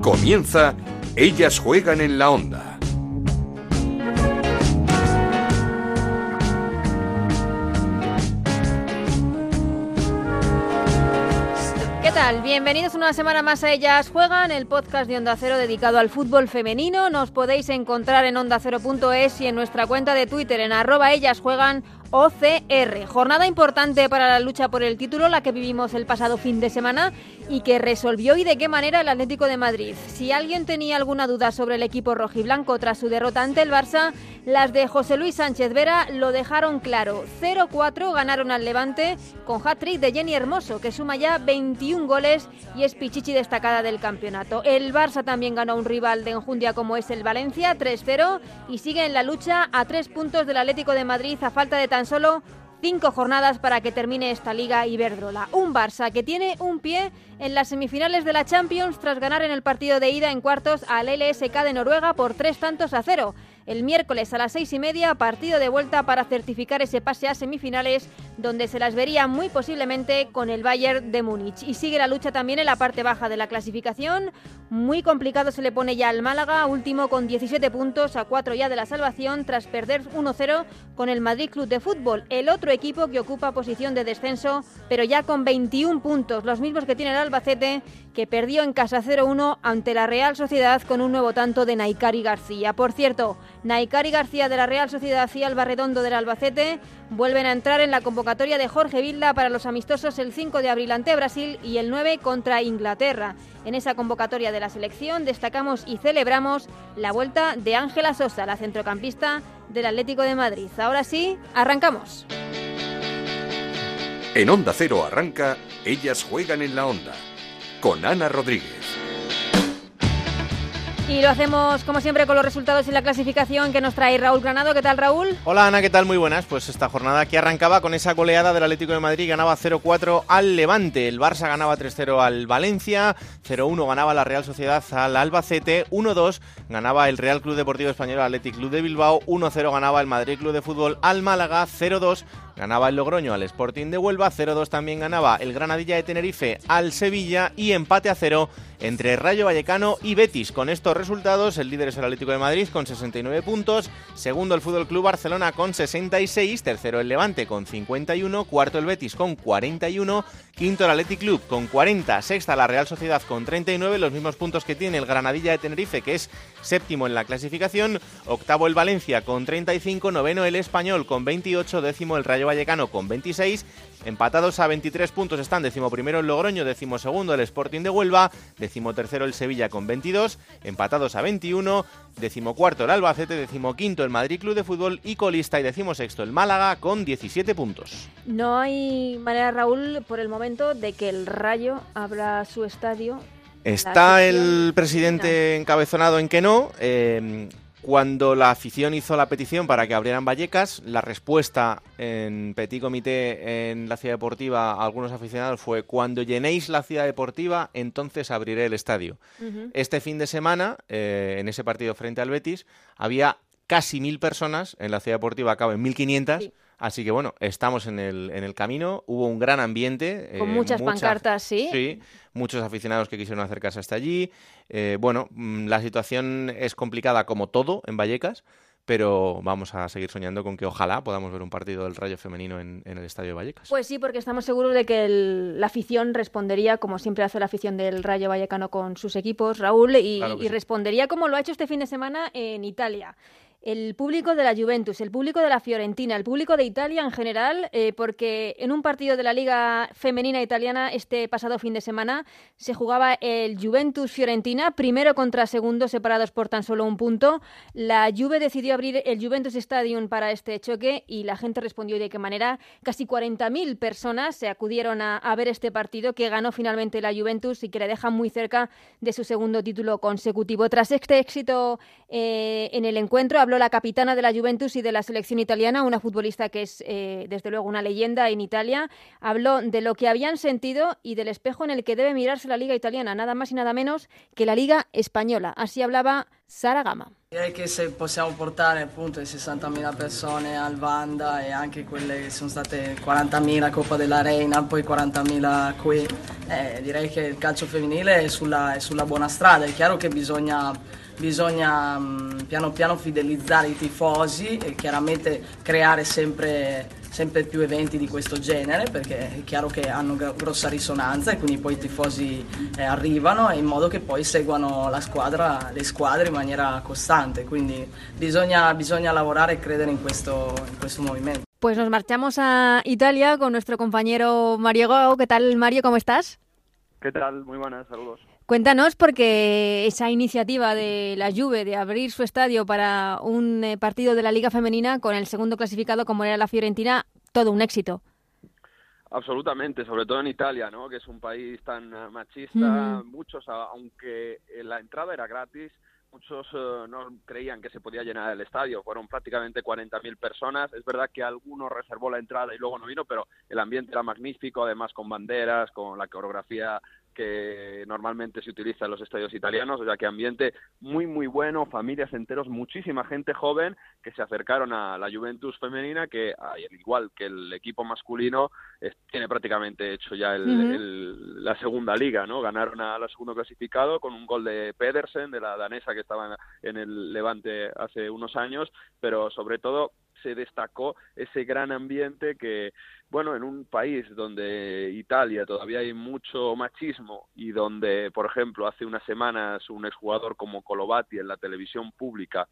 Comienza Ellas juegan en la onda. ¿Qué tal? Bienvenidos una semana más a Ellas Juegan, el podcast de Onda Cero dedicado al fútbol femenino. Nos podéis encontrar en ondacero.es y en nuestra cuenta de Twitter en arroba ellas juegan OCR. Jornada importante para la lucha por el título, la que vivimos el pasado fin de semana y que resolvió y de qué manera el Atlético de Madrid. Si alguien tenía alguna duda sobre el equipo rojiblanco tras su derrota ante el Barça, las de José Luis Sánchez Vera lo dejaron claro. 0-4 ganaron al Levante con hat-trick de Jenny Hermoso, que suma ya 21 goles y es pichichi destacada del campeonato. El Barça también ganó a un rival de enjundia como es el Valencia, 3-0, y sigue en la lucha a tres puntos del Atlético de Madrid a falta de tan solo cinco jornadas para que termine esta liga Iberdrola. Un Barça que tiene un pie en las semifinales de la Champions tras ganar en el partido de ida en cuartos al LSK de Noruega por tres tantos a cero el miércoles a las seis y media, partido de vuelta para certificar ese pase a semifinales, donde se las vería muy posiblemente con el Bayern de Múnich. Y sigue la lucha también en la parte baja de la clasificación. Muy complicado se le pone ya al Málaga, último con 17 puntos, a 4 ya de la salvación, tras perder 1-0 con el Madrid Club de Fútbol, el otro equipo que ocupa posición de descenso, pero ya con 21 puntos, los mismos que tiene el Albacete, que perdió en casa 0-1 ante la Real Sociedad con un nuevo tanto de Naikari García. Por cierto, Naikari García de la Real Sociedad y Alba Redondo del Albacete vuelven a entrar en la convocatoria de Jorge Vilda para los amistosos el 5 de abril ante Brasil y el 9 contra Inglaterra. En esa convocatoria de la selección destacamos y celebramos la vuelta de Ángela Sosa, la centrocampista del Atlético de Madrid. Ahora sí, arrancamos. En Onda Cero arranca Ellas juegan en la onda con Ana Rodríguez. Y lo hacemos como siempre con los resultados y la clasificación que nos trae Raúl Granado. ¿Qué tal Raúl? Hola Ana, ¿qué tal? Muy buenas. Pues esta jornada que arrancaba con esa goleada del Atlético de Madrid, ganaba 0-4 al Levante, el Barça ganaba 3-0 al Valencia, 0-1 ganaba la Real Sociedad al Albacete, 1-2 ganaba el Real Club Deportivo Español al Athletic Club de Bilbao, 1-0 ganaba el Madrid Club de Fútbol al Málaga, 0-2 ganaba el Logroño al Sporting de Huelva, 0-2 también ganaba el Granadilla de Tenerife al Sevilla y empate a 0 entre Rayo Vallecano y Betis. Con estos resultados, el líder es el Atlético de Madrid con 69 puntos, segundo el Fútbol Club Barcelona con 66, tercero el Levante con 51, cuarto el Betis con 41, quinto el Athletic Club con 40, sexta la Real Sociedad con 39, los mismos puntos que tiene el Granadilla de Tenerife, que es séptimo en la clasificación, octavo el Valencia con 35, noveno el Español con 28, décimo el Rayo Vallecano con 26, empatados a 23 puntos están décimo primero el Logroño, décimo segundo el Sporting de Huelva, decimotercero el Sevilla con 22, empatados a 21, decimocuarto el Albacete, decimoquinto el Madrid Club de Fútbol y colista y decimosexto el Málaga con 17 puntos. No hay manera, Raúl, por el momento, de que el Rayo abra su estadio. Está el presidente encabezonado en que no. Eh, cuando la afición hizo la petición para que abrieran Vallecas, la respuesta en Petit Comité en la ciudad deportiva a algunos aficionados fue cuando llenéis la ciudad deportiva, entonces abriré el estadio. Este fin de semana, eh, en ese partido frente al Betis, había casi mil personas, en la ciudad deportiva acaba en 1500. Así que bueno, estamos en el, en el camino. Hubo un gran ambiente. Con muchas pancartas, sí. Sí, muchos aficionados que quisieron acercarse hasta allí. Eh, bueno, mm, la situación es complicada como todo en Vallecas, pero vamos a seguir soñando con que ojalá podamos ver un partido del Rayo femenino en, en el Estadio de Vallecas. Pues sí, porque estamos seguros de que el- la afición respondería como siempre hace la afición del Rayo Vallecano con sus equipos, Raúl, y, Claro que y sí. respondería como lo ha hecho este fin de semana en Italia. El público de la Juventus, el público de la Fiorentina, el público de Italia en general, eh, porque en un partido de la Liga Femenina Italiana este pasado fin de semana se jugaba el Juventus-Fiorentina, primero contra segundo, separados por tan solo un punto. La Juve decidió abrir el Juventus Stadium para este choque y la gente respondió de qué manera. Casi 40.000 personas se acudieron a, a ver este partido que ganó finalmente la Juventus y que le deja muy cerca de su segundo título consecutivo. Tras este éxito eh, en el encuentro, habló la capitana de la Juventus y de la selección italiana, una futbolista que es eh, desde luego una leyenda en Italia. Habló de lo que habían sentido y del espejo en el que debe mirarse la liga italiana, nada más y nada menos que la liga española. Así hablaba Sara Gama. Direi che se possiamo portare appunto le 60.000 persone al Vanda e anche quelle che sono state 40.000 Coppa della Reina, poi 40.000 qui, eh, direi che il calcio femminile è sulla, è sulla buona strada. È chiaro che bisogna bisogna mh, piano piano fidelizzare i tifosi e chiaramente creare sempre, sempre più eventi di questo genere perché è chiaro che hanno grossa risonanza e quindi poi i tifosi eh, arrivano in modo che poi seguano la squadra, le squadre in maniera costante, quindi bisogna, bisogna lavorare e credere in questo, in questo movimento. Pues nos marchamos a Italia con nuestro compañero Mario Gao. ¿Qué tal, Mario? ¿Cómo estás? ¿Qué tal? Muy buenas, saludos. Cuéntanos porque esa iniciativa de la Juve de abrir su estadio para un eh, partido de la Liga Femenina con el segundo clasificado como era la Fiorentina, todo un éxito. Absolutamente, sobre todo en Italia, ¿no? que es un país tan eh, machista. Muchos, aunque eh, la entrada era gratis, muchos no creían que se podía llenar el estadio. Fueron prácticamente 40.000 personas. Es verdad que alguno reservó la entrada y luego no vino, pero el ambiente era magnífico, además con banderas, con la coreografía que normalmente se utiliza en los estadios italianos, o sea que ambiente muy muy bueno, familias enteros, muchísima gente joven que se acercaron a la Juventus femenina que al igual que el equipo masculino tiene prácticamente hecho ya el, la segunda liga, ¿no? Ganaron a la segundo clasificado con un gol de Pedersen de la danesa que estaba en el Levante hace unos años, pero sobre todo se destacó ese gran ambiente que, bueno, en un país donde Italia todavía hay mucho machismo y donde, por ejemplo, hace unas semanas un exjugador como Colovati en la televisión pública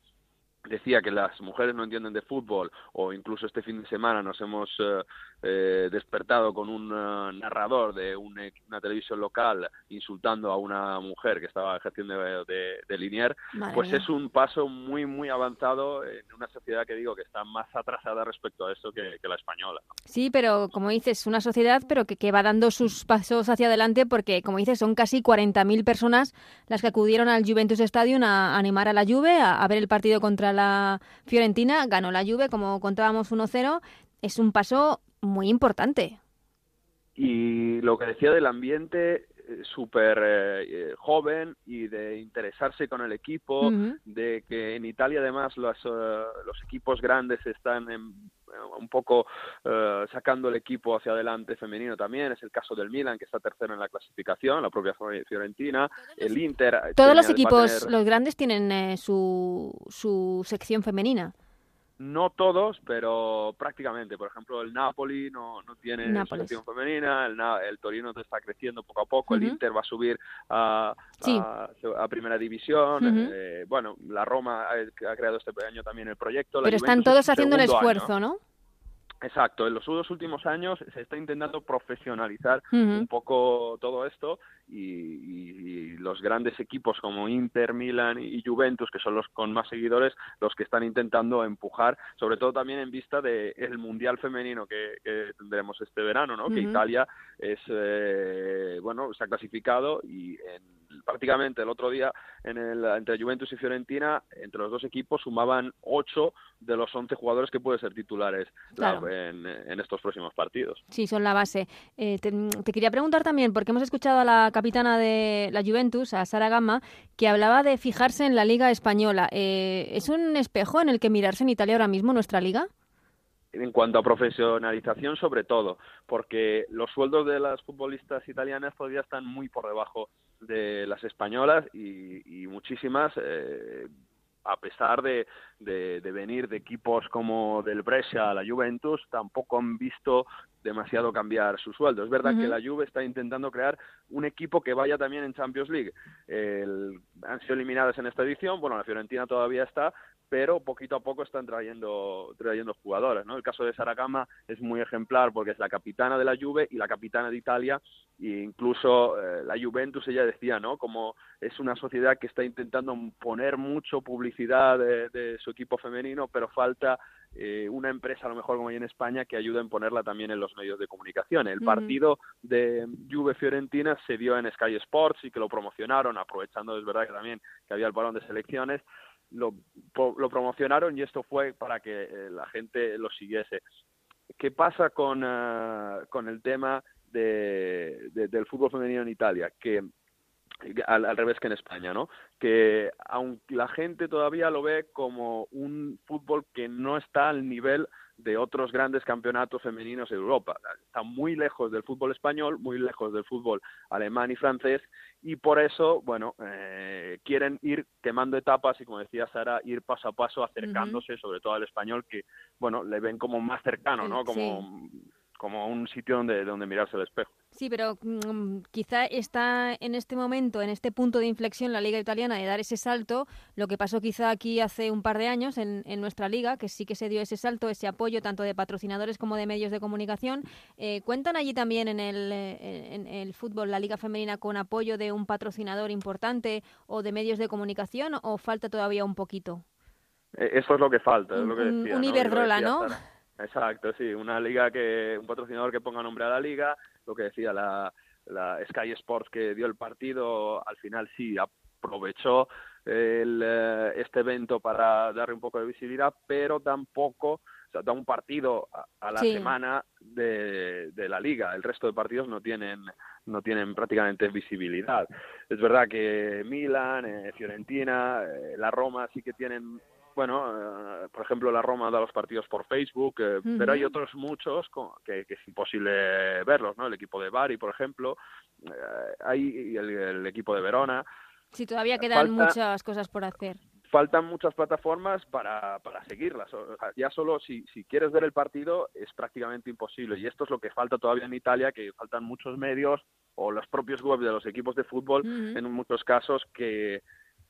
decía que las mujeres no entienden de fútbol o incluso este fin de semana nos hemos eh, eh, despertado con un eh, narrador de una televisión local insultando a una mujer que estaba ejerciendo de, de, linier, pues es un paso muy, muy avanzado en una sociedad que digo que está más atrasada respecto a eso que, la española. Sí, pero como dices, una sociedad pero que, que va dando sus pasos hacia adelante porque, como dices, son casi 40.000 personas las que acudieron al Juventus Stadium a, animar a la Juve, a, a ver el partido contra la Fiorentina. Ganó la Juve, como contábamos, 1-0. Es un paso muy importante. Y lo que decía del ambiente eh, súper eh, joven y de interesarse con el equipo, de que en Italia además los, eh, los equipos grandes están un poco sacando el equipo hacia adelante femenino también. Es el caso del Milan, que está tercero en la clasificación, la propia Fiorentina, el Inter. Todos los equipos, los grandes, tienen su, su sección femenina no todos, pero prácticamente. Por ejemplo, el Napoli no, no tiene selección femenina, el, el, Torino está creciendo poco a poco, el Inter va a subir a, a, primera división. Eh, bueno, la Roma ha, creado este año también el proyecto. pero están todos haciendo el esfuerzo, ¿no? Exacto, en los dos últimos años se está intentando profesionalizar un poco todo esto y, los grandes equipos como Inter, Milan y Juventus, que son los con más seguidores, los que están intentando empujar, sobre todo también en vista del el Mundial Femenino que, tendremos este verano, ¿no? Que Italia es, eh, bueno, se ha clasificado y en prácticamente el otro día en el, entre Juventus y Fiorentina, entre los dos equipos sumaban ocho de los once jugadores que pueden ser titulares en, estos próximos partidos. Sí, son la base. Eh, te, quería preguntar también, porque hemos escuchado a la capitana de la Juventus, a Sara Gama, que hablaba de fijarse en la Liga Española. Eh, ¿Es un espejo en el que mirarse en Italia ahora mismo nuestra liga? En cuanto a profesionalización sobre todo, porque los sueldos de las futbolistas italianas todavía están muy por debajo de las españolas y, muchísimas, eh, a pesar de, de, venir de equipos como del Brescia a la Juventus, tampoco han visto demasiado cambiar su sueldo. Es verdad que la Juve está intentando crear un equipo que vaya también en Champions League. han sido eliminadas en esta edición, bueno, la Fiorentina todavía está, pero poquito a poco están trayendo, trayendo jugadores, ¿no? El caso de Saragama es muy ejemplar porque es la capitana de la Juve y la capitana de Italia e incluso eh, la Juventus ella decía, ¿no? Como es una sociedad que está intentando poner mucho publicidad de, su equipo femenino, pero falta eh, una empresa a lo mejor como hay en España que ayude en ponerla también en los medios de comunicación. El partido de Juve Fiorentina se dio en Sky Sports y que lo promocionaron, aprovechando es verdad que también que había el balón de selecciones lo, lo promocionaron y esto fue para que eh, la gente lo siguiese. ¿Qué pasa con, ah, con el tema de, del fútbol femenino en Italia? Que al, revés que en España, ¿no? Que aunque la gente todavía lo ve como un fútbol que no está al nivel de otros grandes campeonatos femeninos de Europa. Está muy lejos del fútbol español, muy lejos del fútbol alemán y francés, y por eso, bueno, eh, quieren ir quemando etapas y, como decía Sara, ir paso a paso acercándose, sobre todo al español, que, bueno, le ven como más cercano, ¿no? Como como un sitio donde, donde mirarse al espejo. Sí, pero mm, quizá está en este momento, en este punto de inflexión, la liga italiana de dar ese salto, lo que pasó quizá aquí hace un par de años en, en nuestra liga, que sí que se dio ese salto, ese apoyo tanto de patrocinadores como de medios de comunicación. Eh, ¿Cuentan allí también en el, eh, en el fútbol, la liga femenina, con apoyo de un patrocinador importante o de medios de comunicación o falta todavía un poquito? E, eso es lo que falta, es lo que decía. Un, Iberdrola, ¿no? Exacto, sí, una liga que, un patrocinador que ponga nombre a la liga, lo que decía la, la Sky Sports que dio el partido, al final sí aprovechó el, eh, este evento para darle un poco de visibilidad, pero tampoco, o sea, da un partido a, la semana de, de, la liga. El resto de partidos no tienen no tienen prácticamente visibilidad. Es verdad que Milan, eh, Fiorentina, eh, la Roma sí que tienen bueno, eh, por ejemplo, la Roma da los partidos por Facebook, eh, pero hay otros muchos que, es imposible verlos, ¿no? El equipo de Bari, por ejemplo, eh, hay el, equipo de Verona. Sí, todavía quedan muchas cosas por hacer. Faltan muchas plataformas para, para seguirlas. ya solo si, si quieres ver el partido es prácticamente imposible. Y esto es lo que falta todavía en Italia, que faltan muchos medios o los propios webs de los equipos de fútbol, en muchos casos, que,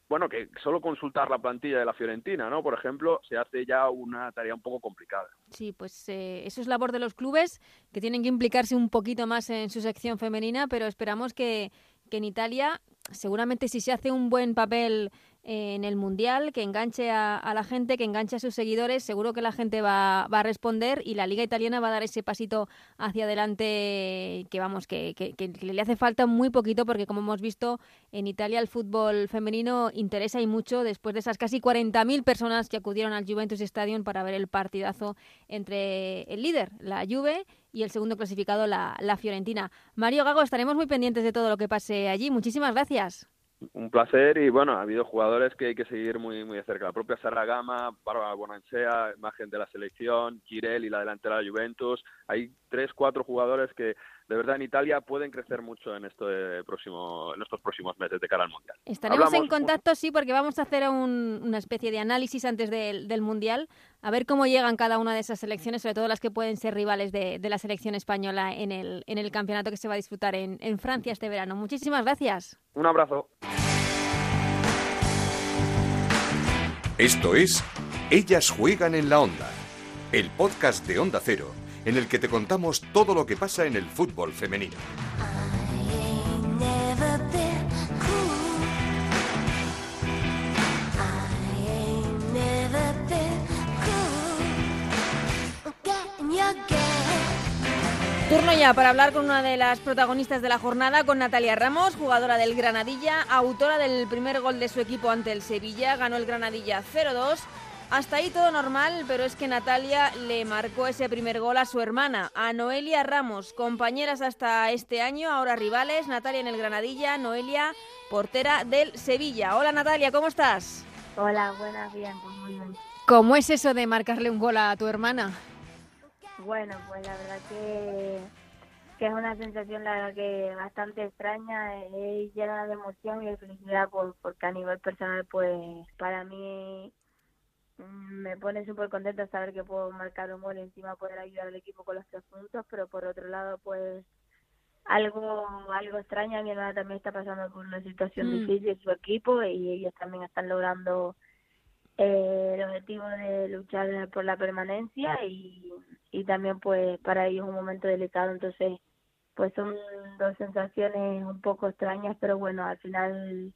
bueno, que solo consultar la plantilla de la Fiorentina, ¿no? Por ejemplo, se hace ya una tarea un poco complicada. Sí, pues eh, eso es labor de los clubes que tienen que implicarse un poquito más en su sección femenina, pero esperamos que, que en Italia, seguramente si se hace un buen papel en el Mundial, que enganche a, la gente, que enganche a sus seguidores, seguro que la gente va, va, a responder y la Liga Italiana va a dar ese pasito hacia adelante que vamos, que, que, le hace falta muy poquito porque como hemos visto en Italia el fútbol femenino interesa y mucho después de esas casi 40.000 personas que acudieron al Juventus Stadium para ver el partidazo entre el líder, la Juve, y el segundo clasificado, la, la Fiorentina. Mario Gago, estaremos muy pendientes de todo lo que pase allí. Muchísimas gracias un placer y bueno, ha habido jugadores que hay que seguir muy muy de cerca. La propia Sarragama, Bárbara Bonansea, imagen de la selección, Girel y la delantera de Juventus. Hay tres, cuatro jugadores que de verdad en Italia pueden crecer mucho en, próximo, en estos próximos meses de cara al Mundial. Estaremos en contacto, sí, porque vamos a hacer una especie de análisis antes del, Mundial, a ver cómo llegan cada una de esas selecciones, sobre todo las que pueden ser rivales de, la selección española en el, en el campeonato que se va a disfrutar en, en Francia este verano. Muchísimas gracias. Un abrazo. Esto es Ellas juegan en la onda, el podcast de Onda Cero en el que te contamos todo lo que pasa en el fútbol femenino. Turno ya para hablar con una de las protagonistas de la jornada, con Natalia Ramos, jugadora del Granadilla, autora del primer gol de su equipo ante el Sevilla, ganó el Granadilla 0-2 hasta ahí todo normal, pero es que Natalia le marcó ese primer gol a su hermana, a Noelia Ramos, compañeras hasta este año, ahora rivales, Natalia en el Granadilla, Noelia, portera del Sevilla. Hola Natalia, ¿cómo estás? Hola, buenas, bien, pues muy bien. ¿Cómo es eso de marcarle un gol a tu hermana? Bueno, pues la verdad que, que es una sensación la verdad que bastante extraña, llena de emoción y de felicidad porque a nivel personal pues para mí me pone súper contenta saber que puedo marcar un gol y encima poder ayudar al equipo con los tres puntos, pero por otro lado, pues algo algo extraña, mi hermana también está pasando por una situación mm. difícil su equipo y ellos también están logrando eh, el objetivo de luchar por la permanencia y, y también pues para ellos un momento delicado, entonces pues son dos sensaciones un poco extrañas, pero bueno, al final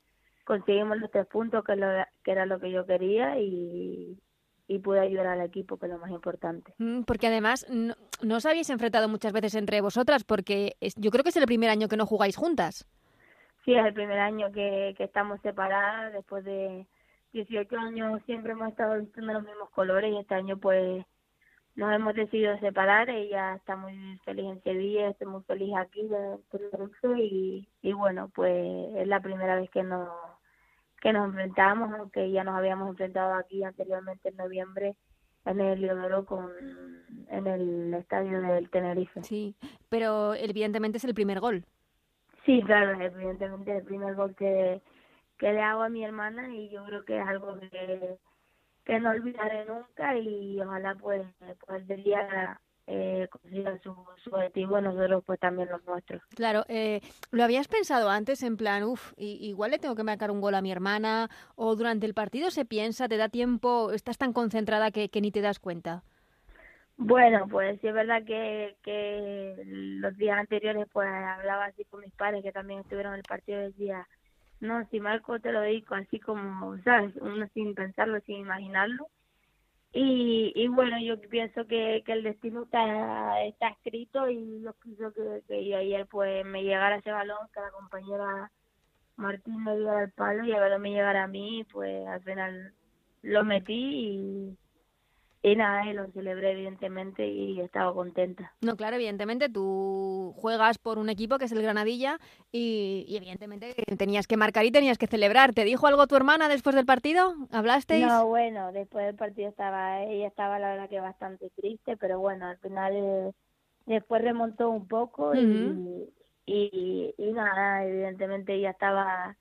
conseguimos los tres puntos, que, lo, que era lo que yo quería, y, y pude ayudar al equipo, que es lo más importante. Mm, porque además no, os habéis enfrentado muchas veces entre vosotras, porque yo creo que es el primer año que no jugáis juntas. Sí, es el primer año que, que estamos separadas, después de 18 años siempre hemos estado vistiendo los mismos colores y este año pues nos hemos decidido separar. Ella está muy feliz en Sevilla, estoy muy feliz aquí en Tenerife y, y bueno, pues es la primera vez que nos que nos enfrentamos, aunque ya nos habíamos enfrentado aquí anteriormente en noviembre en el Leodoro con en el estadio del Tenerife. Sí, pero evidentemente es el primer gol. Sí, claro, evidentemente el primer gol que, que le hago a mi hermana y yo creo que es algo que, que no olvidaré nunca y ojalá pues, pues el día eh, consiga su, su objetivo nosotros pues también los nuestros. Claro, eh, ¿lo habías pensado antes en plan, uff, igual le tengo que marcar un gol a mi hermana o durante el partido se piensa, te da tiempo, estás tan concentrada que, que ni te das cuenta? Bueno, pues sí es verdad que, que los días anteriores pues hablaba así con mis padres que también estuvieron en el partido del día, no, si Marco te lo dedico así como, ¿sabes? Uno sin pensarlo, sin imaginarlo. Y, y bueno, yo pienso que, el destino está, está escrito y yo pienso que, ayer pues me llegara ese balón, que la compañera Martín me diera el palo y el balón me llegara a mí, pues al final lo metí y, y nada, y lo celebré evidentemente y estaba contenta. No, claro, evidentemente tú juegas por un equipo que es el Granadilla y, y, evidentemente tenías que marcar y tenías que celebrar. ¿Te dijo algo tu hermana después del partido? ¿Hablasteis? No, bueno, después del partido estaba, ella estaba la verdad que bastante triste, pero bueno, al final eh, después remontó un poco Ujú. y, y, y nada, evidentemente ella estaba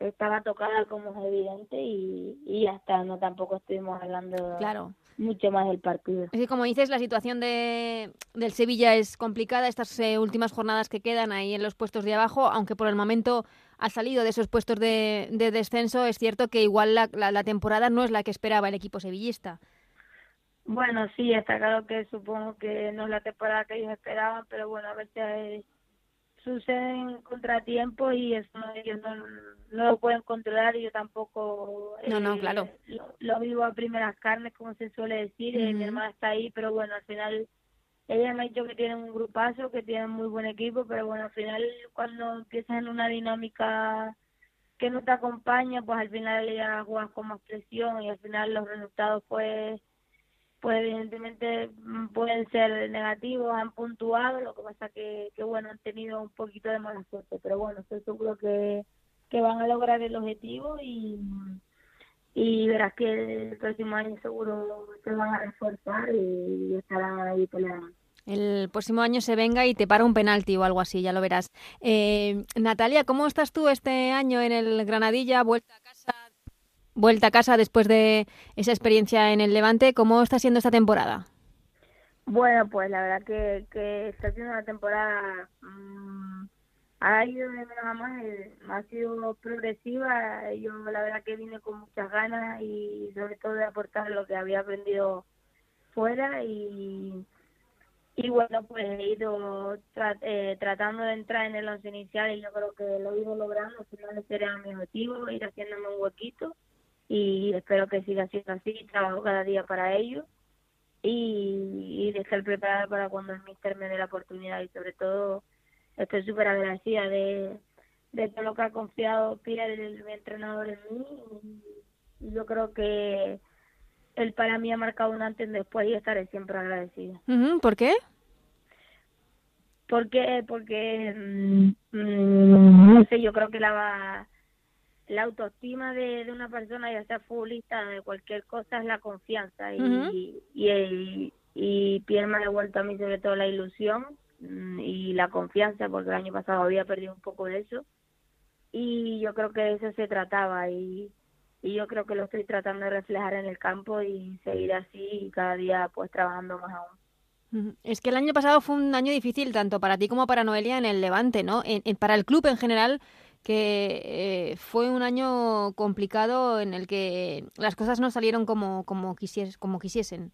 estaba tocada como es evidente y, y ya está, no tampoco estuvimos hablando Claro. mucho más del partido. Es que como dices, la situación de, del Sevilla es complicada, estas eh, últimas jornadas que quedan ahí en los puestos de abajo, aunque por el momento ha salido de esos puestos de, de descenso, es cierto que igual la, la, la temporada no es la que esperaba el equipo sevillista. Bueno, sí, está claro que supongo que no es la temporada que ellos esperaban, pero bueno, a veces eh, suceden contratiempos y eso ellos no, no lo pueden controlar y yo tampoco No, no, eh, claro. lo, lo vivo a primeras carnes, como se suele decir, eh, mi hermana está ahí, pero bueno, al final ella me ha dicho que tienen un grupazo, que tienen muy buen equipo, pero bueno, al final cuando empiezas en una dinámica que no te acompaña, pues al final ya juegas con más presión y al final los resultados pues pues evidentemente mm, pueden ser negativos, han puntuado, lo que pasa que, que bueno, han tenido un poquito de mala suerte, pero bueno, estoy seguro que, que van a lograr el objetivo y, y verás que el próximo año seguro se van a reforzar y estarán ahí peleando. El próximo año se venga y te para un penalti o algo así, ya lo verás. Eh, Natalia, ¿cómo estás tú este año en el Granadilla? Vuelta a casa, vuelta a casa después de esa experiencia en el Levante. ¿Cómo está siendo esta temporada? Bueno, pues la verdad que, que está siendo una temporada, mmm, ha ido de menos a más, eh, ha sido progresiva, yo la verdad que vine con muchas ganas y sobre todo de aportar lo que había aprendido fuera y, y bueno, pues he ido eh, tratando de entrar en el once inicial y yo creo que lo he ido logrando, al final ese era mi objetivo, ir haciéndome un huequito y espero que siga siendo así, trabajo cada día para ello y, y de estar preparada para cuando el míster me dé la oportunidad y sobre todo estoy súper agradecida de, de todo lo que ha confiado Pierre, el, mi entrenador en mí y, yo creo que él para mí ha marcado un antes y un después y estaré siempre agradecida. ¿Por qué? ¿Por qué? Porque, mmm, mmm, no sé, yo creo que la, la autoestima de, de una persona, ya sea futbolista, de cualquier cosa, es la confianza. Y, Uh -huh. y, y, y Pierre me ha devuelto a mí sobre todo la ilusión mm, y la confianza, porque el año pasado había perdido un poco de eso. Y yo creo que de eso se trataba y, y yo creo que lo estoy tratando de reflejar en el campo y seguir así y cada día pues trabajando más aún. Es que el año pasado fue un año difícil tanto para ti como para Noelia en el Levante, ¿no? En, en, para el club en general, que eh, fue un año complicado en el que las cosas no salieron como como, quisies, como quisiesen.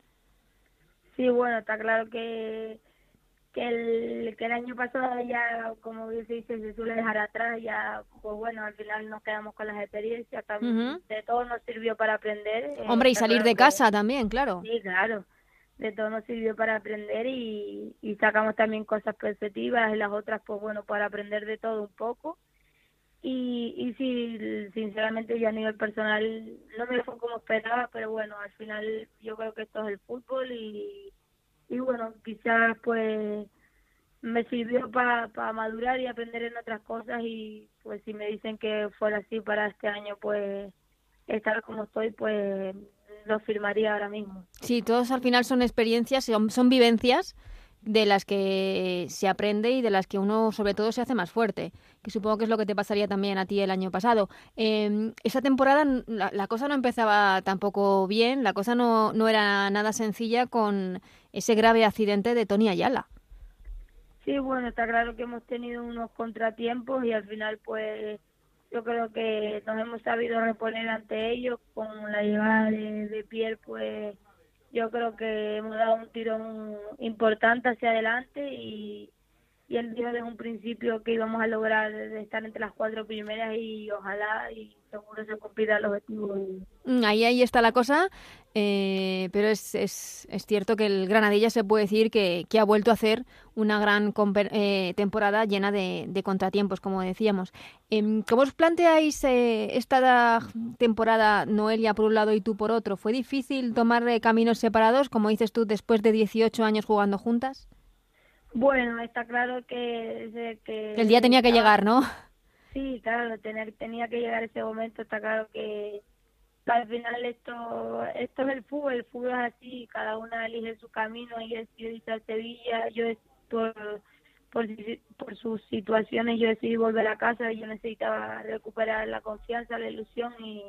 Sí, bueno, está claro que que el, que el año pasado ya, como se dice, se suele dejar atrás, ya, pues bueno, al final nos quedamos con las experiencias, también, uh -huh. de todo nos sirvió para aprender. Hombre, eh, y salir claro de casa que, también, claro. Sí, claro de todo nos sirvió para aprender y, y sacamos también cosas positivas y las otras pues bueno para aprender de todo un poco y, y sí, sinceramente yo a nivel personal no me fue como esperaba, pero bueno, al final yo creo que esto es el fútbol y, y bueno, quizás pues me sirvió para madurar y aprender en otras cosas y pues si me dicen que fuera así para este año pues estar como estoy pues lo firmaría ahora mismo. Sí, todos al final son experiencias, son, son vivencias de las que se aprende y de las que uno sobre todo se hace más fuerte, que supongo que es lo que te pasaría también a ti el año pasado. Eh, esa temporada la, cosa no empezaba tampoco bien, la cosa no, no era nada sencilla con ese grave accidente de Tony Ayala. Sí, bueno, está claro que hemos tenido unos contratiempos y al final pues yo creo que nos hemos sabido reponer ante ellos con la llegada de, de Pierre pues yo creo que hemos dado un tirón importante hacia adelante y, y él dijo desde un principio que íbamos a lograr estar entre las cuatro primeras y ojalá y seguro se cumplirá el objetivo. Mm, ahí, ahí está la cosa, eh, pero es, es, es, cierto que el Granadilla se puede decir que, que ha vuelto a hacer una gran eh, temporada llena de, de, contratiempos, como decíamos. Eh, ¿Cómo os planteáis eh, esta temporada, Noelia, por un lado y tú por otro? ¿Fue difícil tomar caminos separados, como dices tú, después de 18 años jugando juntas? Bueno, está claro que, que el día tenía que llegar, ¿no? Sí, claro, tener, tenía que llegar ese momento, está claro que al final esto esto es el fútbol, el fútbol es así, cada una elige su camino, y decidió irse a Sevilla, yo por, por, por sus situaciones yo decidí volver a casa, yo necesitaba recuperar la confianza, la ilusión y,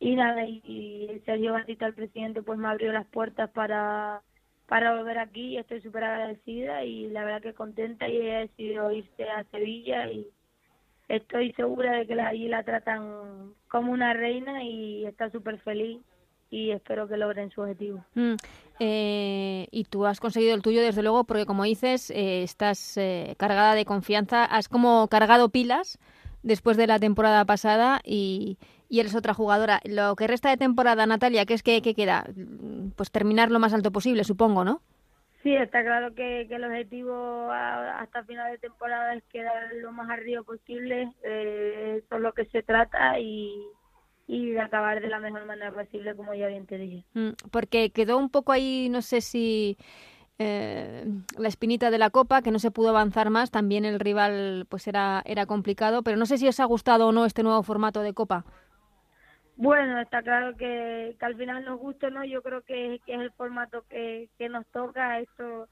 y nada, y, y Sergio Batista, el presidente, pues me abrió las puertas para para volver aquí y estoy súper agradecida y la verdad que contenta y he decidido irse a Sevilla y estoy segura de que allí la tratan como una reina y está súper feliz y espero que logren su objetivo. Mm, eh, y tú has conseguido el tuyo, desde luego, porque como dices, eh, estás eh, cargada de confianza, has como cargado pilas después de la temporada pasada y, y eres otra jugadora. Lo que resta de temporada, Natalia, ¿qué es que, queda? Pues terminar lo más alto posible, supongo, ¿no? Sí, está claro que, el objetivo hasta final de temporada es quedar lo más arriba posible, eh, eso es lo que se trata y, y de acabar de la mejor manera posible, como ya bien te dije. Mm, porque quedó un poco ahí, no sé si eh, la espinita de la copa, que no se pudo avanzar más, también el rival pues era, era complicado, pero no sé si os ha gustado o no este nuevo formato de copa. Bueno, está claro que, al final nos gusta, ¿no? Yo creo que, que es el formato que, que nos toca. Esto,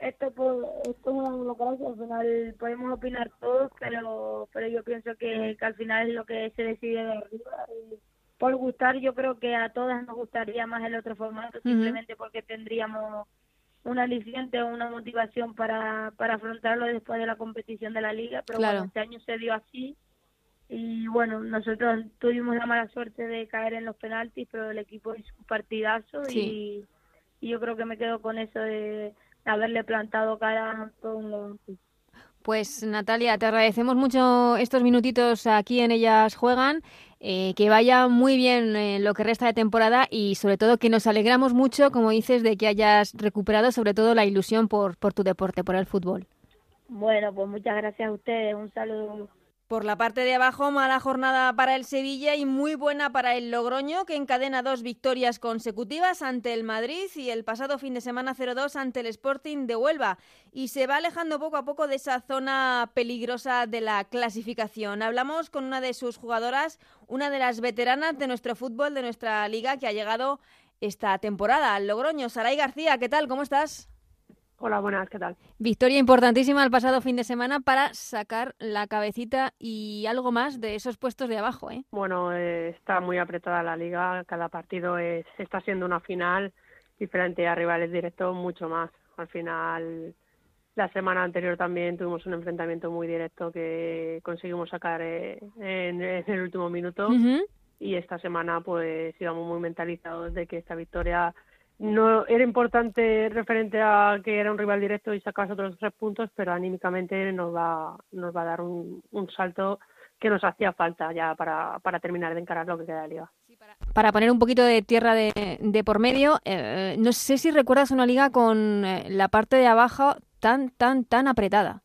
esto, pues, esto es una democracia, al final podemos opinar todos, pero pero yo pienso que, al final es lo que se decide de arriba. por gustar, yo creo que a todas nos gustaría más el otro formato, simplemente porque tendríamos una aliciente o una motivación para, para afrontarlo después de la competición de la liga, pero bueno, este año se dio así. Y bueno, nosotros tuvimos la mala suerte de caer en los penaltis, pero el equipo hizo un partidazo y, yo creo que me quedo con eso de haberle plantado cara a todo un Pues Natalia, te agradecemos mucho estos minutitos aquí en Ellas Juegan, eh, que vaya muy bien eh, lo que resta de temporada y sobre todo que nos alegramos mucho, como dices, de que hayas recuperado sobre todo la ilusión por, por tu deporte, por el fútbol. Bueno, pues muchas gracias a ustedes, un saludo. Por la parte de abajo, mala jornada para el Sevilla y muy buena para el Logroño, que encadena dos victorias consecutivas ante el Madrid y el pasado fin de semana 0-2 ante el Sporting de Huelva. Y se va alejando poco a poco de esa zona peligrosa de la clasificación. Hablamos con una de sus jugadoras, una de las veteranas de nuestro fútbol, de nuestra liga, que ha llegado esta temporada al Logroño. Saray García, ¿qué tal? ¿Cómo estás? Hola, buenas, ¿qué tal? Victoria importantísima el pasado fin de semana para sacar la cabecita y algo más de esos puestos de abajo, ¿eh? Bueno, eh, está muy apretada la liga, cada partido es, está siendo una final y frente a rivales directos mucho más. Al final, la semana anterior también tuvimos un enfrentamiento muy directo que conseguimos sacar eh, en, el último minuto y esta semana pues íbamos muy mentalizados de que esta victoria no era importante referente a que era un rival directo y sacabas otros tres puntos, pero anímicamente nos va, nos va a dar un, salto que nos hacía falta ya para, para terminar de encarar lo que queda de liga. para, poner un poquito de tierra de, de por medio, eh, no sé si recuerdas una liga con eh, la parte de abajo tan, tan, tan apretada.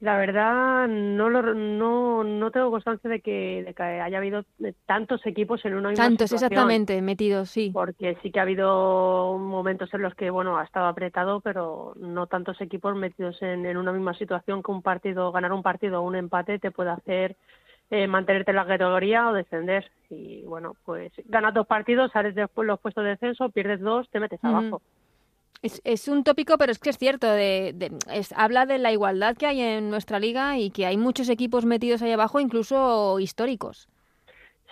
La verdad, no, lo, no, no tengo constancia de que, de que haya habido tantos equipos en una misma Tantos, situación, exactamente, metidos, sí. Porque sí que ha habido momentos en los que, bueno, ha estado apretado, pero no tantos equipos metidos en, en una misma situación que un partido, ganar un partido o un empate te puede hacer eh, mantenerte en la categoría o descender. Y bueno, pues ganas dos partidos, sales después los puestos de descenso, pierdes dos, te metes Ujú. abajo. Es, es un tópico, pero es que es cierto. De, de- es- habla de la igualdad que hay en nuestra liga y que hay muchos equipos metidos ahí abajo, incluso históricos.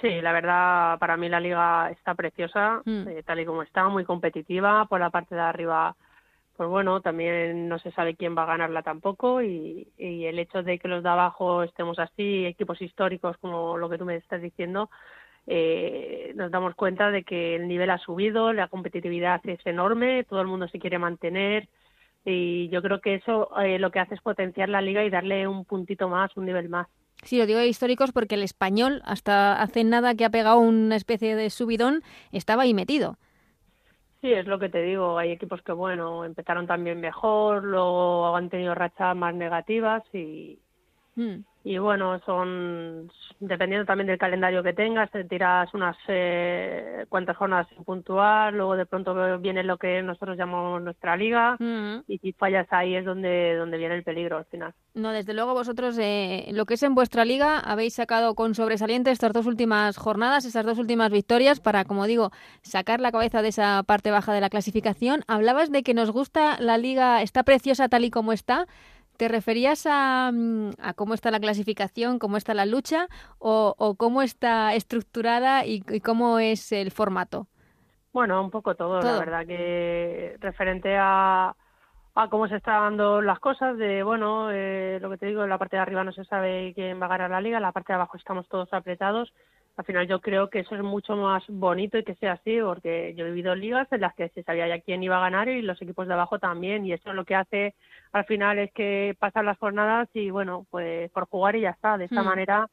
Sí, la verdad, para mí la liga está preciosa, Mm. eh, tal y como está, muy competitiva. Por la parte de arriba, pues bueno, también no se sabe quién va a ganarla tampoco. Y, y el hecho de que los de abajo estemos así, equipos históricos como lo que tú me estás diciendo, eh, nos damos cuenta de que el nivel ha subido, la competitividad es enorme, todo el mundo se quiere mantener. Y yo creo que eso eh, lo que hace es potenciar la liga y darle un puntito más, un nivel más. Sí, lo digo de históricos porque el español, hasta hace nada que ha pegado una especie de subidón, estaba ahí metido. Sí, es lo que te digo. Hay equipos que, bueno, empezaron también mejor, luego han tenido rachas más negativas y, Mm. Y bueno, son, dependiendo también del calendario que tengas, te tiras unas eh, cuantas jornadas sin puntuar, luego de pronto viene lo que nosotros llamamos nuestra liga Mm. y si fallas ahí es donde, donde viene el peligro al final. No, desde luego vosotros, eh, lo que es en vuestra liga, habéis sacado con sobresaliente estas dos últimas jornadas, esas dos últimas victorias para, como digo, sacar la cabeza de esa parte baja de la clasificación. Hablabas de que nos gusta la liga, está preciosa tal y como está. ¿Te referías a, mm, a cómo está la clasificación, cómo está la lucha o, o cómo está estructurada y, y cómo es el formato? Bueno, un poco todo, Todo. la verdad que referente a, a cómo se están dando las cosas, de bueno, eh, lo que te digo, en la parte de arriba no se sabe quién va a ganar la liga, en la parte de abajo estamos todos apretados. Al final yo creo que eso es mucho más bonito y que sea así, porque yo he vivido ligas en las que se sabía ya quién iba a ganar y los equipos de abajo también, y eso lo que hace al final es que pasan las jornadas y bueno, pues por jugar y ya está. De esta Mm. manera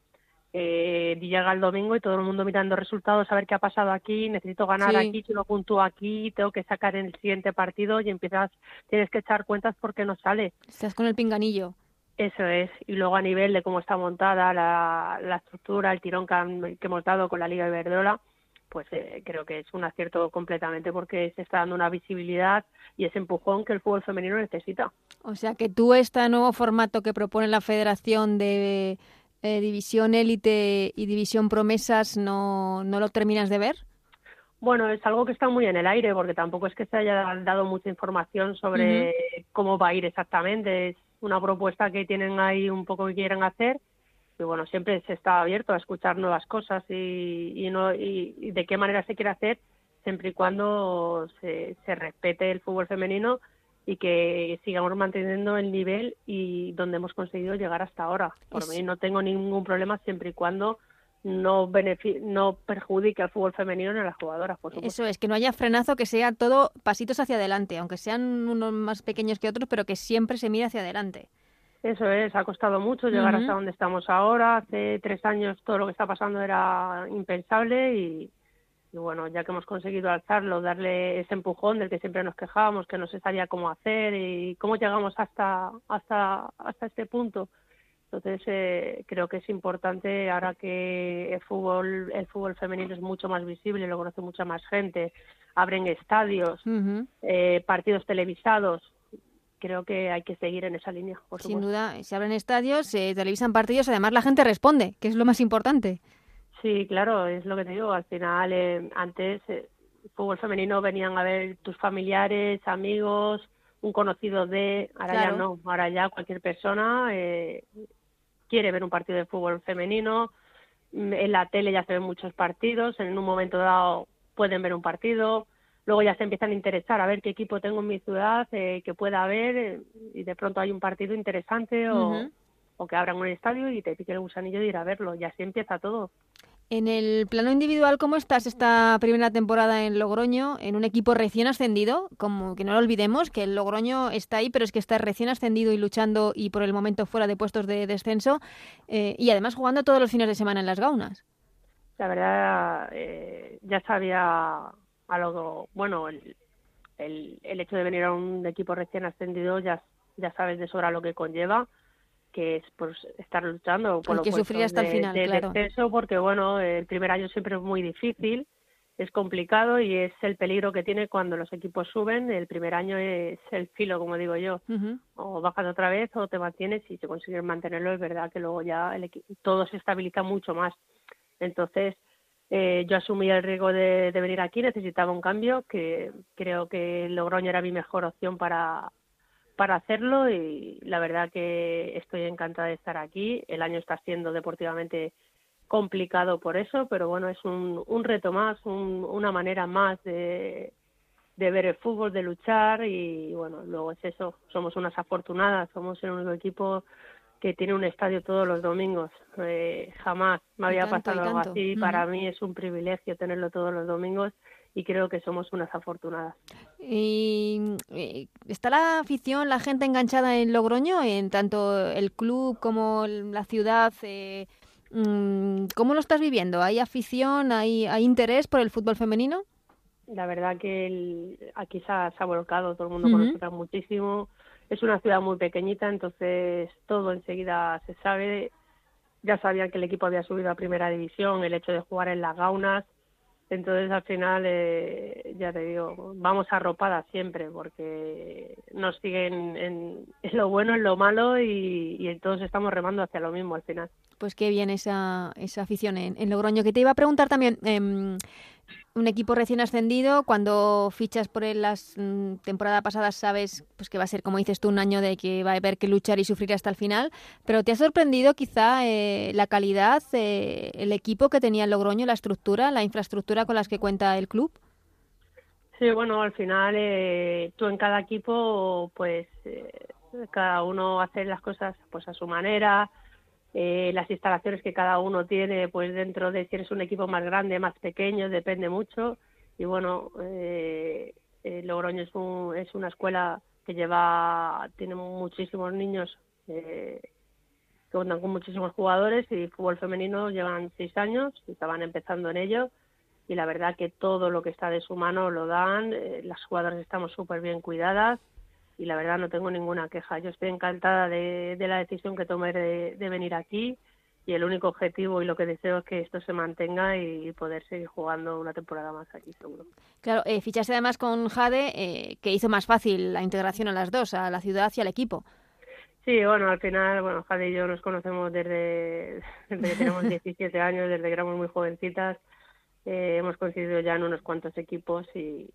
eh, llega el domingo y todo el mundo mirando resultados, a ver qué ha pasado aquí, necesito ganar Sí. aquí, si no puntúo aquí, tengo que sacar en el siguiente partido y empiezas, tienes que echar cuentas porque no sale. Estás con el pinganillo. Eso es. Y luego a nivel de cómo está montada la, la estructura, el tirón que, han- que hemos dado con la Liga Iberdrola, pues eh, creo que es un acierto completamente porque se está dando una visibilidad y ese empujón que el fútbol femenino necesita. O sea que tú este nuevo formato que propone la Federación de eh, División Élite y División Promesas no, no lo terminas de ver. Bueno, es algo que está muy en el aire porque tampoco es que se haya dado mucha información sobre cómo va a ir exactamente. Es una propuesta que tienen ahí un poco que quieren hacer y bueno, siempre se está abierto a escuchar nuevas cosas y, y, no, y, y de qué manera se quiere hacer siempre y cuando se, se respete el fútbol femenino y que sigamos manteniendo el nivel y donde hemos conseguido llegar hasta ahora. Por Es- mí no tengo ningún problema siempre y cuando no, no perjudique al fútbol femenino ni a las jugadoras, por supuesto. Eso es, que no haya frenazo, que sea todo pasitos hacia adelante, aunque sean unos más pequeños que otros, pero que siempre se mire hacia adelante. Eso es, ha costado mucho llegar hasta donde estamos ahora. Hace tres años todo lo que está pasando era impensable y, y bueno, ya que hemos conseguido alzarlo, darle ese empujón del que siempre nos quejábamos, que no se sabía cómo hacer y cómo llegamos hasta, hasta, hasta este punto. Entonces eh, creo que es importante ahora que el fútbol, el fútbol femenino es mucho más visible, lo conoce mucha más gente, abren estadios, eh, partidos televisados. Creo que hay que seguir en esa línea, por Sin supuesto. duda, se abren estadios, se televisan partidos, además la gente responde, que es lo más importante. Sí, claro, es lo que te digo. Al final, eh, antes, eh, fútbol femenino venían a ver tus familiares, amigos, un conocido de. Ahora Claro. ya no. Ahora ya cualquier persona eh, quiere ver un partido de fútbol femenino. Mm, En la tele ya se ven muchos partidos. En un momento dado pueden ver un partido. Luego ya se empiezan a interesar a ver qué equipo tengo en mi ciudad, eh, que pueda haber. eh, y de pronto hay un partido interesante o, o que abran un estadio y te pique el gusanillo de ir a verlo. Y así empieza todo. En el plano individual, ¿cómo estás esta primera temporada en Logroño, en un equipo recién ascendido? Como que no lo olvidemos, que el Logroño está ahí, pero es que está recién ascendido y luchando y por el momento fuera de puestos de descenso eh, y además jugando todos los fines de semana en las gaunas. La verdad, eh, ya sabía algo, bueno, el, el, el hecho de venir a un equipo recién ascendido, ya, ya sabes de sobra lo que conlleva, que es pues estar luchando por Hay que sufrir hasta el final, del claro. descenso, porque bueno, el primer año siempre es muy difícil, es complicado y es el peligro que tiene cuando los equipos suben. El primer año es el filo, como digo yo, o bajas otra vez o te mantienes y si consigues mantenerlo es verdad que luego ya el todo se estabiliza mucho más. Entonces, eh, yo asumí el riesgo de, venir aquí, necesitaba un cambio, que creo que Logroño era mi mejor opción para, para hacerlo y la verdad que estoy encantada de estar aquí. El año está siendo deportivamente complicado por eso, pero bueno, es un, un reto más, un- una manera más de, de ver el fútbol, de luchar y bueno, luego es eso, somos unas afortunadas, somos el único equipo que tiene un estadio todos los domingos. Eh, jamás me había tanto, pasado algo así, Ujú. para mí es un privilegio tenerlo todos los domingos y creo que somos unas afortunadas. Y eh, está la afición, la gente enganchada en Logroño, en tanto el club como la ciudad. eh, mm, ¿Cómo lo estás viviendo? ¿Hay afición, hay, hay interés por el fútbol femenino? La verdad que el- aquí se ha, se ha volcado, todo el mundo con nosotras muchísimo. Es una ciudad muy pequeñita, entonces todo enseguida se sabe. Ya sabían que el equipo había subido a primera división, el hecho de jugar en las gaunas. Entonces al final, eh, ya te digo, vamos arropadas siempre porque nos siguen en, lo bueno, en lo malo y, todos estamos remando hacia lo mismo al final. Pues qué bien esa, esa afición en, en Logroño. Que te iba a preguntar también, em, un equipo recién ascendido, cuando fichas por él las mm, temporadas pasadas sabes pues que va a ser, como dices tú, un año de que va a haber que luchar y sufrir hasta el final, pero ¿te ha sorprendido quizá eh, la calidad, eh, el equipo que tenía Logroño, la estructura, la infraestructura con las que cuenta el club? Sí, bueno, al final eh, tú en cada equipo, pues eh, cada uno hace las cosas pues a su manera, eh, las instalaciones que cada uno tiene, pues dentro de si eres un equipo más grande, más pequeño, depende mucho. Y bueno, eh, eh, Logroño es, un, es una escuela que lleva, tiene muchísimos niños eh, que cuentan con muchísimos jugadores y fútbol femenino llevan seis años estaban empezando en ello y la verdad que todo lo que está de su mano lo dan, eh, las jugadoras estamos súper bien cuidadas y la verdad no tengo ninguna queja. Yo estoy encantada de, de la decisión que tomé de, de venir aquí y el único objetivo y lo que deseo es que esto se mantenga y poder seguir jugando una temporada más aquí seguro. Claro, eh, fichaste además con Jade, eh, que hizo más fácil la integración a las dos, a la ciudad y al equipo. Sí, bueno, al final, bueno, Jade y yo nos conocemos desde, desde que tenemos 17 años, desde que éramos muy jovencitas. Eh, hemos coincidido ya en unos cuantos equipos y,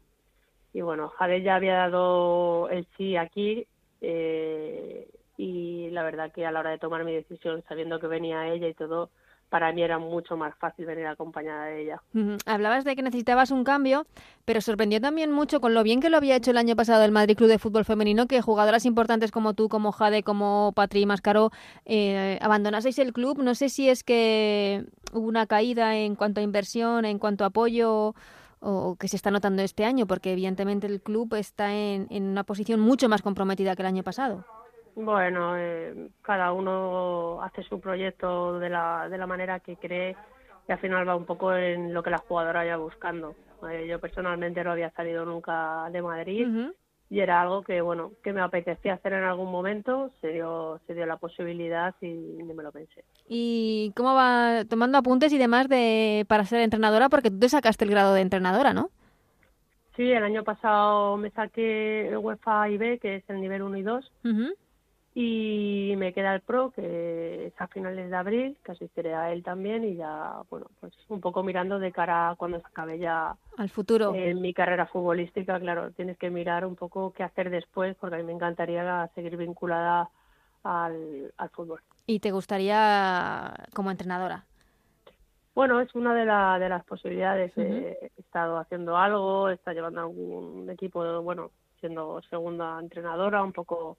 y bueno, Jade ya había dado el sí aquí eh, y la verdad que a la hora de tomar mi decisión, sabiendo que venía ella y todo, para mí era mucho más fácil venir acompañada de ella. Hablabas de que necesitabas un cambio, pero sorprendió también mucho con lo bien que lo había hecho el año pasado el Madrid Club de Fútbol Femenino, que jugadoras importantes como tú, como Jade, como Patri Mascaró, eh, abandonaseis el club. No sé si es que hubo una caída en cuanto a inversión, en cuanto a apoyo, o que se está notando este año, porque evidentemente el club está en, en una posición mucho más comprometida que el año pasado. Bueno, eh, cada uno hace su proyecto de la, de la manera que cree y al final va un poco en lo que la jugadora vaya buscando. Eh, yo personalmente no había salido nunca de Madrid. Y era algo que, bueno, que me apetecía hacer en algún momento, se dio, se dio la posibilidad y ni me lo pensé. ¿Y cómo va tomando apuntes y demás de para ser entrenadora? Porque tú te sacaste el grado de entrenadora, ¿no? Sí, el año pasado me saqué el UEFA IB, que es el nivel 1 y 2, Ujú. Y me queda el pro que es a finales de abril que asistiré a él también y ya bueno pues un poco mirando de cara a cuando se acabe ya Al futuro. eh, mi carrera futbolística claro tienes que mirar un poco qué hacer después porque a mí me encantaría seguir vinculada al, al fútbol ¿Y te gustaría como entrenadora? bueno es una de, la, de las posibilidades. Eh, he estado haciendo algo he estado llevando algún equipo bueno siendo segunda entrenadora un poco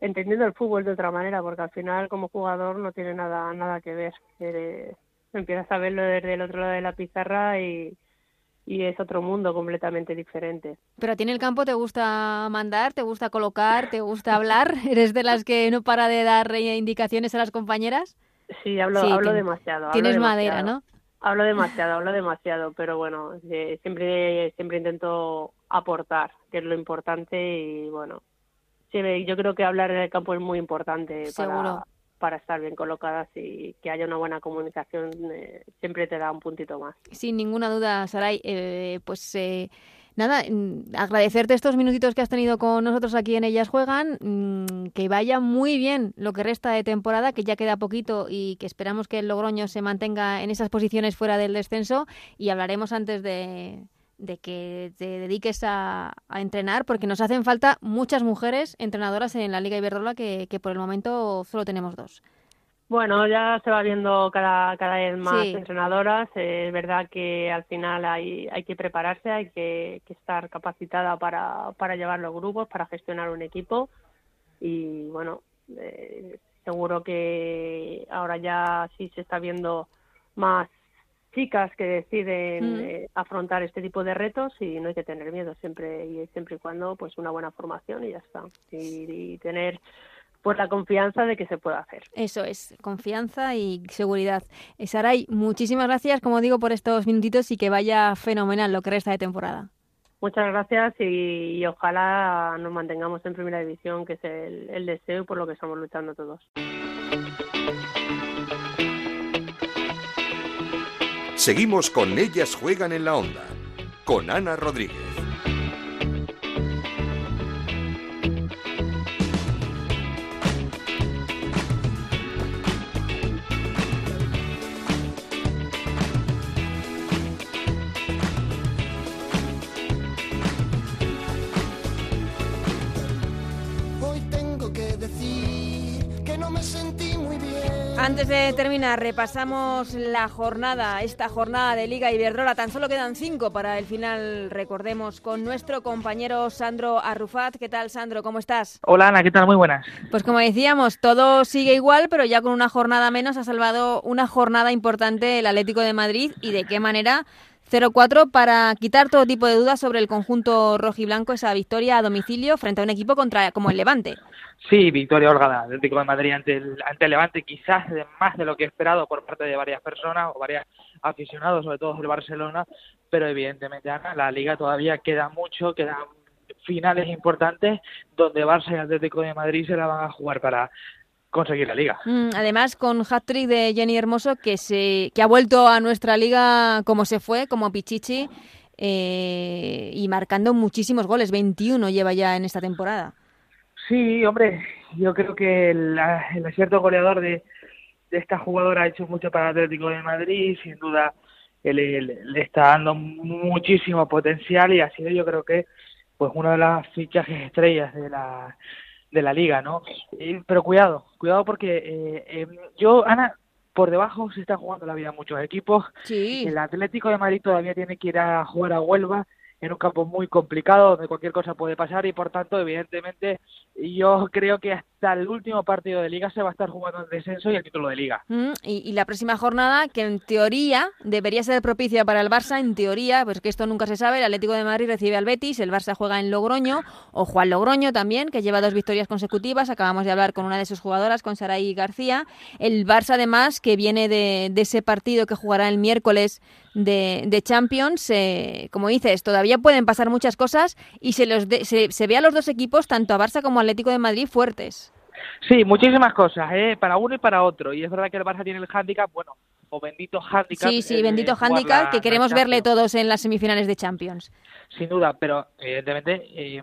entendiendo el fútbol de otra manera, porque al final como jugador no tiene nada nada que ver. Eres- empiezas a verlo desde el otro lado de la pizarra y, y es otro mundo completamente diferente. ¿Pero a ti en el campo te gusta mandar, te gusta colocar, te gusta hablar? ¿Eres de las que no para de dar indicaciones a las compañeras? Sí, hablo, Sí, hablo demasiado. hablo Tienes demasiado. madera, ¿no? Hablo demasiado, hablo demasiado, pero bueno, eh, siempre siempre intento aportar, que es lo importante y bueno, sí, yo creo que hablar en el campo es muy importante Seguro. para para estar bien colocadas y que haya una buena comunicación eh, siempre te da un puntito más. Sin ninguna duda, Saray, eh, pues eh, nada, mm, agradecerte estos minutitos que has tenido con nosotros aquí en Ellas Juegan, mm, que vaya muy bien lo que resta de temporada, que ya queda poquito y que esperamos que el Logroño se mantenga en esas posiciones fuera del descenso y hablaremos antes de de que te dediques a, entrenar, porque nos hacen falta muchas mujeres entrenadoras en la Liga Iberdrola, que, que por el momento solo tenemos dos. Bueno, ya se va viendo cada, cada vez más entrenadoras. Eh, es verdad que al final hay, hay que prepararse, hay que, estar capacitada para, para llevar los grupos, para gestionar un equipo. Y bueno, eh, seguro que ahora ya sí se está viendo más chicas que deciden mm. eh, afrontar este tipo de retos y no hay que tener miedo siempre y siempre y cuando pues una buena formación y ya está y, tener pues la confianza de que se pueda hacer. Eso es, confianza y seguridad. Eh, Saray, muchísimas gracias, como digo, por estos minutitos y que vaya fenomenal lo que resta de temporada. Muchas gracias y, ojalá nos mantengamos en primera división, que es el, el deseo por lo que estamos luchando todos. Seguimos con Ellas Juegan en la Onda, con Ana Rodríguez. Antes de terminar, repasamos la jornada, esta jornada de Liga Iberdrola. Tan solo quedan cinco para el final, recordemos, con nuestro compañero Sandro Arrufat. ¿Qué tal, Sandro? ¿Cómo estás? Hola, Ana, ¿qué tal? Muy buenas. Pues como decíamos, todo sigue igual, pero ya con una jornada menos ha salvado una jornada importante el Atlético de Madrid. ¿Y de qué manera? 0-4 para quitar todo tipo de dudas sobre el conjunto rojiblanco, esa victoria a domicilio frente a un equipo contra como el Levante. Sí, victoria holgada Atlético de Madrid ante el, ante el Levante, quizás de más de lo que he esperado por parte de varias personas o varios aficionados, sobre todo del Barcelona, pero evidentemente, Ana, la liga todavía queda mucho, quedan finales importantes donde Barça y Atlético de Madrid se la van a jugar para conseguir la liga. Mm, además, con hat-trick de Jenny Hermoso, que, se, que ha vuelto a nuestra liga como se fue, como Pichichi, eh, y marcando muchísimos goles, 21 lleva ya en esta temporada. Sí, hombre, yo creo que el, el acierto goleador de, de, esta jugadora ha hecho mucho para el Atlético de Madrid, sin duda le, le, está dando muchísimo potencial y ha sido yo creo que pues una de las fichajes estrellas de la de la liga, ¿no? pero cuidado, cuidado porque eh, eh, yo, Ana, por debajo se está jugando la vida muchos equipos. Sí. El Atlético de Madrid todavía tiene que ir a jugar a Huelva en un campo muy complicado donde cualquier cosa puede pasar y por tanto evidentemente yo creo que hasta el último partido de liga se va a estar jugando el descenso y el título de liga. Mm, y, la próxima jornada que en teoría debería ser propicia para el Barça, en teoría, pues que esto nunca se sabe, el Atlético de Madrid recibe al Betis, el Barça juega en Logroño o Juan Logroño también, que lleva dos victorias consecutivas, acabamos de hablar con una de sus jugadoras, con Saray García, el Barça además que viene de, ese partido que jugará el miércoles de, Champions, eh, como dices, todavía pueden pasar muchas cosas y se, los se, ve a los dos equipos, tanto a Barça como a Atlético de Madrid, fuertes. Sí, muchísimas cosas, ¿eh? para uno y para otro. Y es verdad que el Barça tiene el hándicap, bueno, o bendito hándicap. Sí, sí, bendito hándicap que queremos verle todos en las semifinales de Champions. Sin duda, pero evidentemente eh,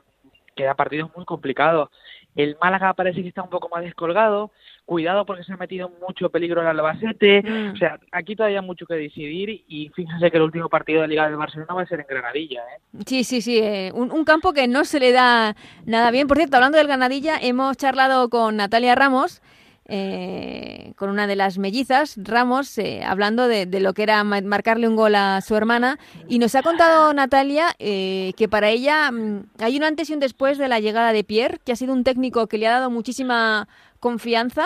queda partidos muy complicados. El Málaga parece que está un poco más descolgado. Cuidado porque se ha metido mucho peligro el Albacete. Mm. O sea, aquí todavía hay mucho que decidir y fíjense que el último partido de Liga del Barcelona va a ser en Granadilla. ¿eh? Sí, sí, sí. Eh, un, campo que no se le da nada bien. Por cierto, hablando del Granadilla, hemos charlado con Natalia Ramos. Eh, con una de las mellizas, Ramos, eh, hablando de, de, lo que era marcarle un gol a su hermana. Y nos ha contado Natalia eh, que para ella mm, hay un antes y un después de la llegada de Pierre, que ha sido un técnico que le ha dado muchísima confianza.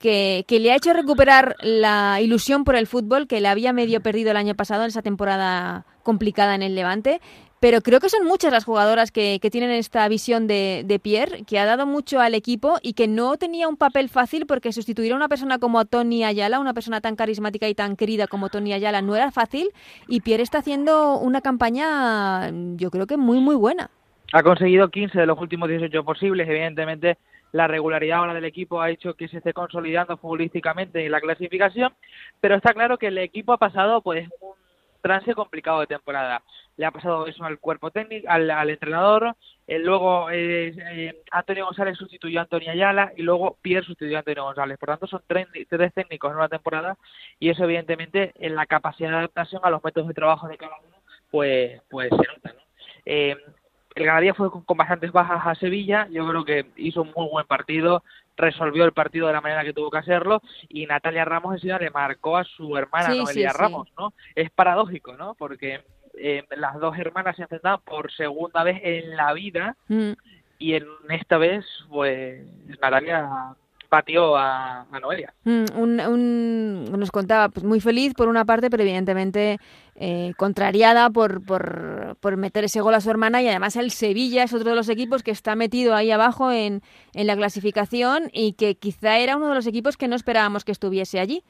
Que, que, le ha hecho recuperar la ilusión por el fútbol que le había medio perdido el año pasado en esa temporada complicada en el Levante pero creo que son muchas las jugadoras que, tienen esta visión de, Pierre, que ha dado mucho al equipo y que no tenía un papel fácil porque sustituir a una persona como Tony Ayala, una persona tan carismática y tan querida como Tony Ayala, no era fácil y Pierre está haciendo una campaña yo creo que muy muy buena. Ha conseguido 15 de los últimos 18 posibles, evidentemente la regularidad ahora del equipo ha hecho que se esté consolidando futbolísticamente en la clasificación, pero está claro que el equipo ha pasado pues un trance complicado de temporada. Le ha pasado eso al cuerpo técnico, al, entrenador, eh, luego eh, eh, Antonio González sustituyó a Antonio Ayala y luego Pierre sustituyó a Antonio González. Por tanto, son tres, técnicos en una temporada y eso evidentemente en la capacidad de adaptación a los métodos de trabajo de cada uno, pues, pues se nota. ¿no? El Ganadería fue con, bastantes bajas a Sevilla, yo creo que hizo un muy buen partido, resolvió el partido de la manera que tuvo que hacerlo y Natalia Ramos encima le marcó a su hermana Noelia Ramos, ¿no? Es paradójico, ¿no? Porque eh, las dos hermanas se enfrentaban por segunda vez en la vida mm. y en esta vez, pues Natalia patio a, Noelia. Mm, un, nos contaba pues, muy feliz por una parte, pero evidentemente eh, contrariada por, por, por, meter ese gol a su hermana y además el Sevilla es otro de los equipos que está metido ahí abajo en, en la clasificación y que quizá era uno de los equipos que no esperábamos que estuviese allí.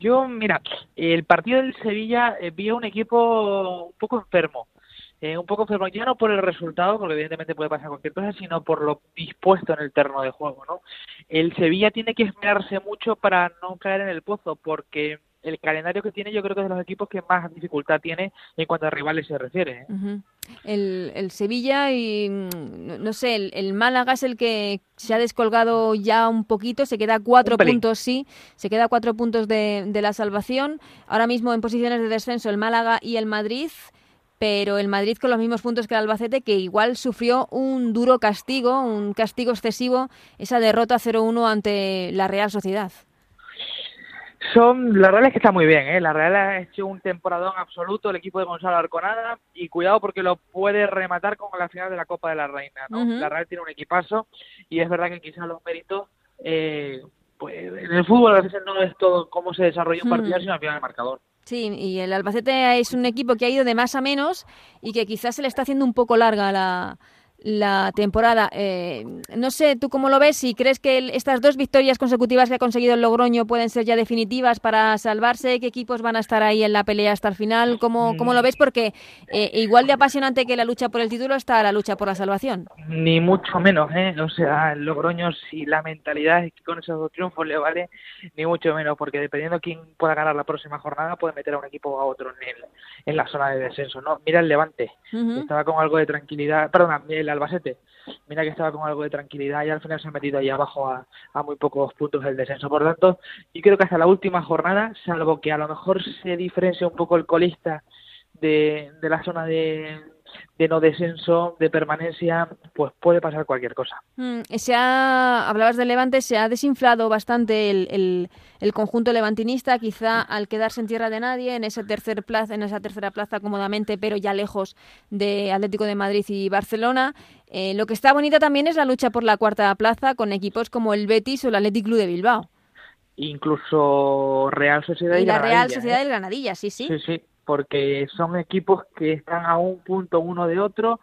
Yo, mira, el partido del Sevilla eh, vi a un equipo un poco enfermo. Eh, un poco enfermo, ya no por el resultado, porque evidentemente puede pasar cualquier cosa, sino por lo dispuesto en el terreno de juego, ¿no? El Sevilla tiene que esperarse mucho para no caer en el pozo, porque el calendario que tiene yo creo que es de los equipos que más dificultad tiene en cuanto a rivales se refiere. ¿eh? el, el, Sevilla y mm, no sé, el, Málaga es el que se ha descolgado ya un poquito, se queda cuatro puntos, sí, se queda cuatro puntos de, de la salvación. Ahora mismo en posiciones de descenso el Málaga y el Madrid pero el Madrid con los mismos puntos que el Albacete, que igual sufrió un duro castigo, un castigo excesivo, esa derrota 0-1 ante la Real Sociedad. Son, la Real es que está muy bien, ¿eh? la Real ha hecho un temporadón absoluto el equipo de Gonzalo Arconada y cuidado porque lo puede rematar con la final de la Copa de la Reina. ¿no? La Real tiene un equipazo y es verdad que quizás los méritos, eh, pues en el fútbol a veces no es todo cómo se desarrolla un partido, sino al final el marcador. Sí, y el Albacete es un equipo que ha ido de más a menos y que quizás se le está haciendo un poco larga la, la temporada. Eh, no sé, ¿tú cómo lo ves? Si crees que estas dos victorias consecutivas que ha conseguido el Logroño pueden ser ya definitivas para salvarse, ¿qué equipos van a estar ahí en la pelea hasta el final? ¿Cómo, cómo lo ves? Porque eh, igual de apasionante que la lucha por el título está la lucha por la salvación. Ni mucho menos, ¿eh? O sea, el Logroño, si la mentalidad es que con esos dos triunfos le vale, ni mucho menos, porque dependiendo quién pueda ganar la próxima jornada, puede meter a un equipo o a otro en, en la zona de descenso, ¿no? Mira el Levante, estaba con algo de tranquilidad, perdona, el Albacete, mira que estaba con algo de tranquilidad y al final se ha metido ahí abajo a, muy pocos puntos del descenso. Por tanto, yo creo que hasta la última jornada, salvo que a lo mejor se diferencia un poco el colista de, de la zona de, de no descenso, de permanencia, pues puede pasar cualquier cosa. Mm, se ha, hablabas de Levante, se ha desinflado bastante el, el, conjunto levantinista, quizá al quedarse en tierra de nadie, en ese tercer plaza, en esa tercera plaza cómodamente, pero ya lejos de Atlético de Madrid y Barcelona. Eh, lo que está bonita también es la lucha por la cuarta plaza con equipos como el Betis o el Athletic Club de Bilbao. Incluso Real Sociedad y, y la Real Sociedad ¿eh? del Granadilla, sí, sí. Sí, sí porque son equipos que están a un punto uno de otro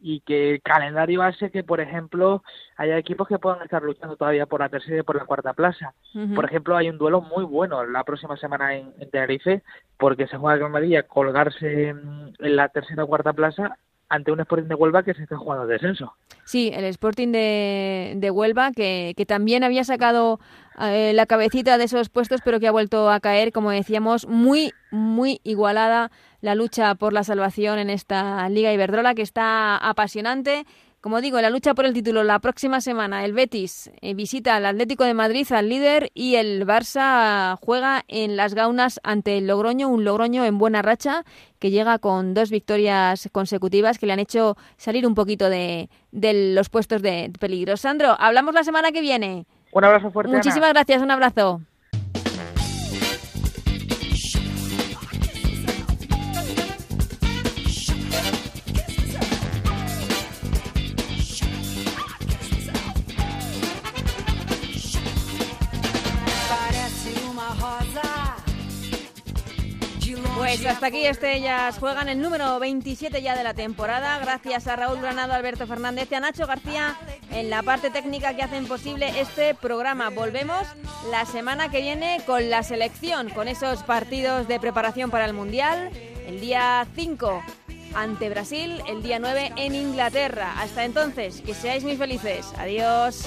y que el calendario hace que, por ejemplo, haya equipos que puedan estar luchando todavía por la tercera y por la cuarta plaza. Por ejemplo, hay un duelo muy bueno la próxima semana en, Tenerife, porque se juega con María colgarse en, la tercera o cuarta plaza ante un Sporting de Huelva que se está jugando descenso. Sí, el Sporting de, de Huelva que, que, también había sacado eh, la cabecita de esos puestos, pero que ha vuelto a caer, como decíamos, muy, muy igualada la lucha por la salvación en esta Liga Iberdrola, que está apasionante como digo, la lucha por el título la próxima semana, el Betis eh, visita al Atlético de Madrid, al líder, y el Barça juega en las gaunas ante el Logroño, un Logroño en buena racha que llega con dos victorias consecutivas que le han hecho salir un poquito de, de los puestos de peligro. Sandro, hablamos la semana que viene. Un abrazo fuerte. Muchísimas gracias, un abrazo. Pues hasta aquí este ellas juegan el número 27 ya de la temporada. Gracias a Raúl Granado, Alberto Fernández y a Nacho García en la parte técnica que hacen posible este programa. Volvemos la semana que viene con la selección, con esos partidos de preparación para el Mundial. El día 5 ante Brasil, el día 9 en Inglaterra. Hasta entonces, que seáis muy felices. Adiós.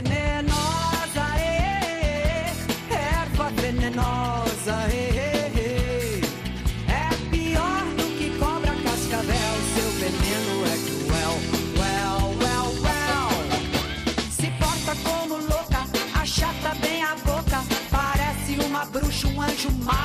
acho.